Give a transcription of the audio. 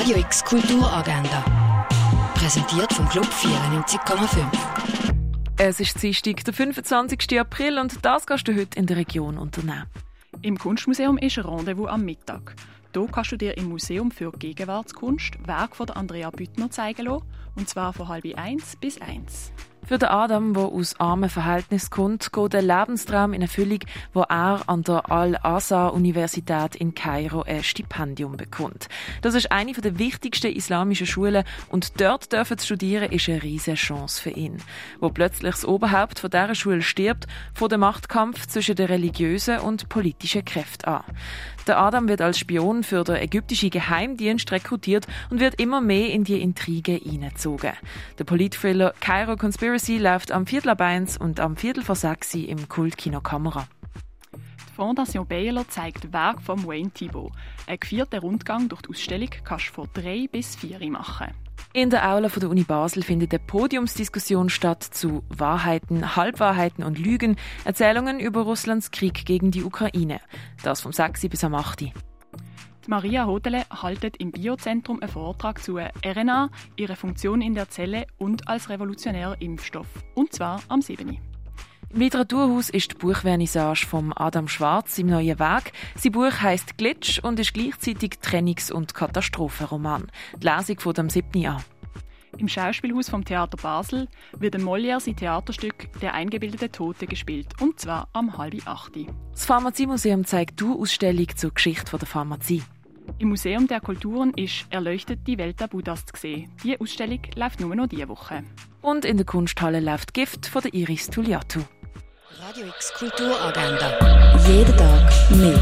Radio X Kulturagenda. Präsentiert vom Club 94,5. Es ist Dienstag, der 25. April und das kannst du heute in der Region unternehmen. Im Kunstmuseum ist ein Rendezvous am Mittag. Hier kannst du dir im Museum für Gegenwartskunst Werk von Andrea Büttner zeigen lassen, und zwar von halb eins bis eins. Für den Adam, der aus armen Verhältnissen kommt, geht der Lebenstraum in Erfüllung, wo er an der Al-Azhar-Universität in Kairo ein Stipendium bekommt. Das ist eine der wichtigsten islamischen Schulen und dort dürfen zu studieren ist eine riesige Chance für ihn. Wo plötzlich das Oberhaupt von dieser Schule stirbt, vor dem Machtkampf zwischen den religiösen und politischen Kräften an. Der Adam wird als Spion für den ägyptischen Geheimdienst rekrutiert und wird immer mehr in die Intrige hineingezogen. Der Politthriller Cairo Conspiracy läuft am Viertel ab eins und am Viertel vor sechs im Kultkino Kamera. Die Fondation Baylor zeigt Werk von Wayne Thibault. Ein vierter Rundgang durch die Ausstellung kannst du von drei bis vier machen. In der Aula von der Uni Basel findet eine Podiumsdiskussion statt zu Wahrheiten, Halbwahrheiten und Lügen, Erzählungen über Russlands Krieg gegen die Ukraine. Das vom 6. bis am 8. Maria Hodele haltet im Biozentrum einen Vortrag zu RNA, ihre Funktion in der Zelle und als revolutionärer Impfstoff. Und zwar am 7. Im Literaturhaus ist die Buchvernissage von Adam Schwarz im neuen Weg. Sein Buch heißt Glitch und ist gleichzeitig Trennungs- und Katastrophenroman. Die Lesung von dem 7. an. Im Schauspielhaus vom Theater Basel wird im Molière sein Theaterstück Der eingebildete Tote gespielt, und zwar am halb acht. Das Pharmaziemuseum zeigt die Ausstellung zur Geschichte der Pharmazie. Im Museum der Kulturen ist Erleuchtet die Welt der Buddhas zu sehen. Die Ausstellung läuft nur noch diese Woche. Und in der Kunsthalle läuft Gift von der Iris Tuliatu. Radio X Kulturagenda. Jeden Tag mehr.